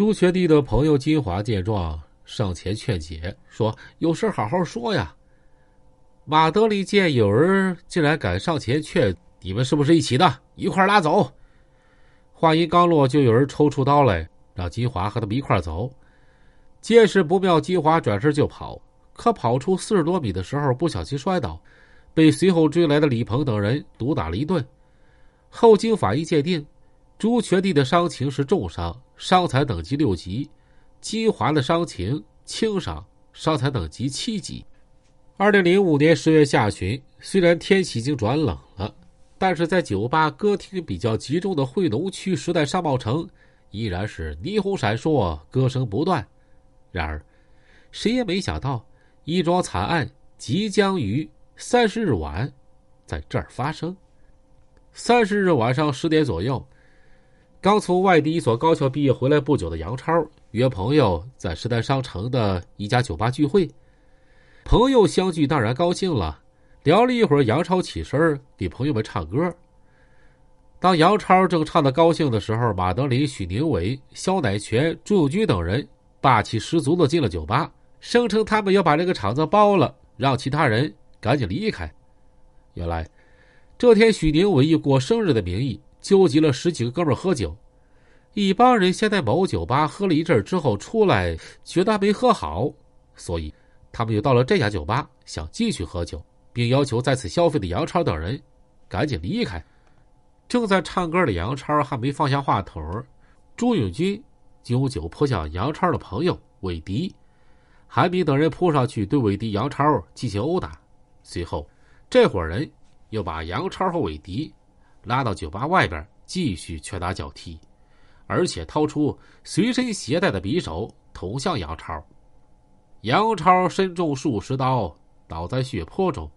朱学弟的朋友金华见状，上前劝解，说：“有事好好说呀。”马德里见有人竟然敢上前劝，你们是不是一起的？一块拉走。话音刚落，就有人抽出刀来，让金华和他们一块走。见势不妙，金华转身就跑，可跑出四十多米的时候，不小心摔倒，被随后追来的李鹏等人毒打了一顿。后经法医鉴定，朱全弟的伤情是重伤，伤残等级六级；金华的伤情轻伤，伤残等级七级。二零零五年十月下旬，虽然天气已经转冷了，但是在酒吧歌厅比较集中的惠农区时代商贸城，依然是霓虹闪烁，歌声不断。然而，谁也没想到，一桩惨案即将于三十日晚在这儿发生。三十日晚上十点左右，刚从外地一所高校毕业回来不久的杨超约朋友在时代商城的一家酒吧聚会。朋友相聚当然高兴了，聊了一会儿，杨超起身给朋友们唱歌。当杨超正唱的高兴的时候，马德林、许宁伟、肖乃全、朱永军等人霸气十足的进了酒吧，声称他们要把这个场子包了，让其他人赶紧离开。原来。这天，许宁伟以过生日的名义纠集了十几个哥们喝酒。一帮人先在某酒吧喝了一阵之后出来，觉得没喝好，所以他们又到了这家酒吧，想继续喝酒，并要求在此消费的杨超等人赶紧离开。正在唱歌的杨超还没放下话筒，朱永军就用酒泼向杨超的朋友韦迪、韩明等人扑上去对韦迪、杨超进行殴打。随后，这伙人。又把杨超和韦迪拉到酒吧外边，继续拳打脚踢，而且掏出随身携带的匕首捅向杨超。杨超身中数十刀，倒在血泊中，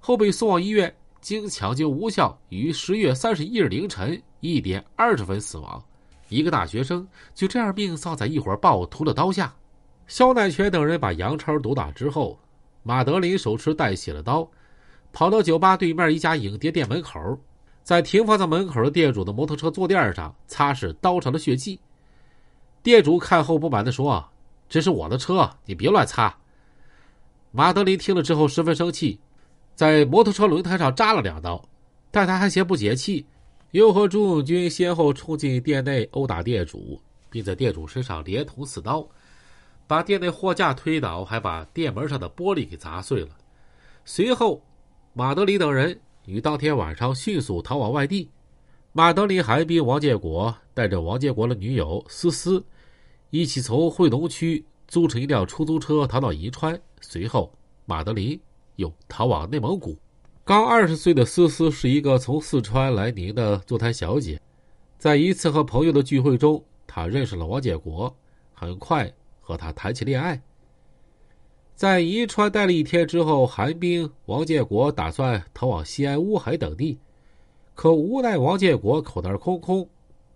后被送往医院，经抢救无效，于十月三十一日凌晨一点二十分死亡。一个大学生就这样命丧在一伙暴徒的刀下。肖乃全等人把杨超毒打之后，马德林手持带血的刀。跑到酒吧对面一家影碟店门口，在停放在门口的店主的摩托车坐垫上擦拭刀上的血迹。店主看后不满地说：“这是我的车，你别乱擦。”马德林听了之后十分生气，在摩托车轮胎上扎了两刀，但他还嫌不解气，又和朱永军先后冲进店内殴打店主，并在店主身上连捅四刀，把店内货架推倒，还把店门上的玻璃给砸碎了。随后。马德里等人于当天晚上迅速逃往外地。马德里、韩冰、王建国带着王建国的女友思思，一起从惠农区租乘一辆出租车逃到宜川。随后，马德林又逃往内蒙古。刚二十岁的思思是一个从四川来宁的坐台小姐，在一次和朋友的聚会中，她认识了王建国，很快和他谈起恋爱。在宜川待了一天之后，韩冰、王建国打算逃往西安、乌海等地，可无奈王建国口袋空空。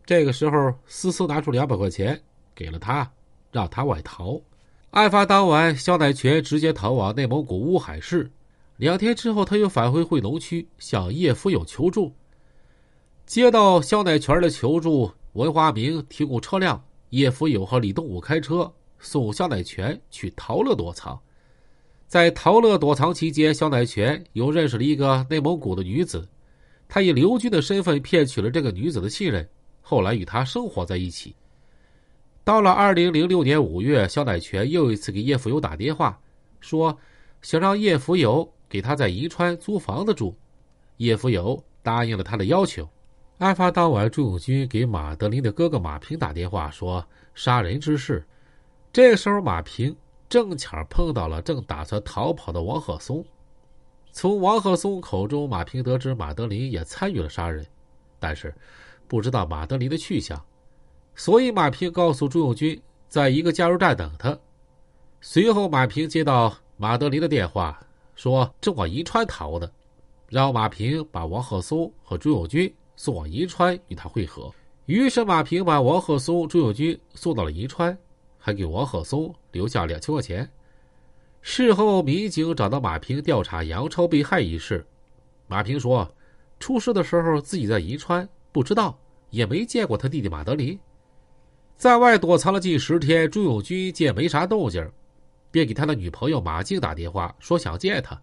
这个时候，思思拿出两百块钱给了他，让他外逃。案发当晚，肖乃全直接逃往内蒙古乌海市。两天之后，他又返回惠农区向叶福友求助。接到肖乃全的求助，文华明提供车辆，叶福友和李东武开车送肖乃全去陶乐躲藏。在陶乐躲藏期间，肖乃全又认识了一个内蒙古的女子，他以刘军的身份骗取了这个女子的信任，后来与她生活在一起。到了二零零六年五月，肖乃全又一次给叶福友打电话，说想让叶福友给他在银川租房子住，叶福友答应了他的要求。案发当晚，朱永军给马德林的哥哥马平打电话说杀人之事，这时候马平。正巧碰到了正打算逃跑的王鹤松，从王鹤松口中，马平得知马德林也参与了杀人，但是不知道马德林的去向，所以马平告诉朱永军，在一个加油站等他。随后，马平接到马德林的电话，说正往银川逃的，让马平把王鹤松和朱永军送往银川与他会合。于是，马平把王鹤松、朱永军送到了银川。还给王鹤松留下两千块钱。事后，民警找到马平调查杨超被害一事。马平说，出事的时候自己在银川，不知道，也没见过他弟弟马德林。在外躲藏了近十天，朱永军见没啥动静，便给他的女朋友马静打电话，说想见他。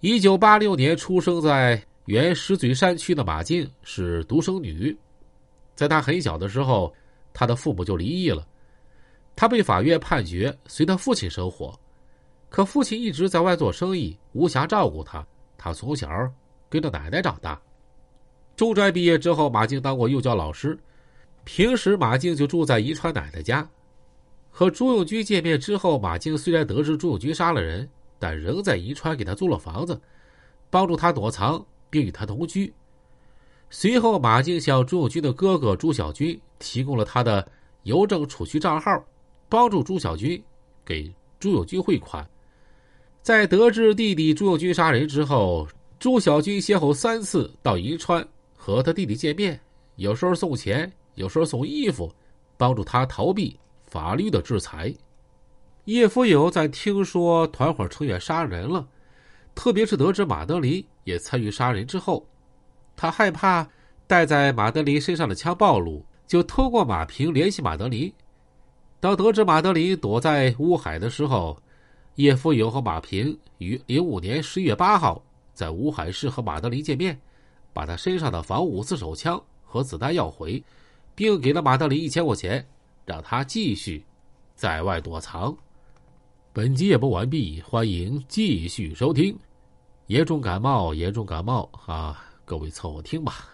一九八六年出生在原石嘴山区的马静是独生女，在她很小的时候，她的父母就离异了，他被法院判决随他父亲生活，可父亲一直在外做生意，无暇照顾他。他从小跟着奶奶长大。中专毕业之后，马静当过幼教老师。平时马静就住在宜川奶奶家。和朱永军见面之后，马静虽然得知朱永军杀了人，但仍在宜川给他租了房子，帮助他躲藏，并与他同居。随后，马静向朱永军的哥哥朱小军提供了他的邮政储蓄账号，帮助朱小军给朱永军汇款。在得知弟弟朱永军杀人之后，朱小军先后三次到银川和他弟弟见面，有时候送钱。有时候送衣服，帮助他逃避法律的制裁。叶福友在听说团伙成员杀人了，特别是得知马德林也参与杀人之后，他害怕带在马德林身上的枪暴露，就通过马平联系马德林。当得知马德林躲在乌海的时候，叶福友和马平于零五年十一月八号在乌海市和马德林见面，把他身上的仿五四手枪和子弹要回。并给了马德里一千块钱，让他继续在外躲藏。本集演播完毕，欢迎继续收听。严重感冒，严重感冒啊！各位凑合听吧。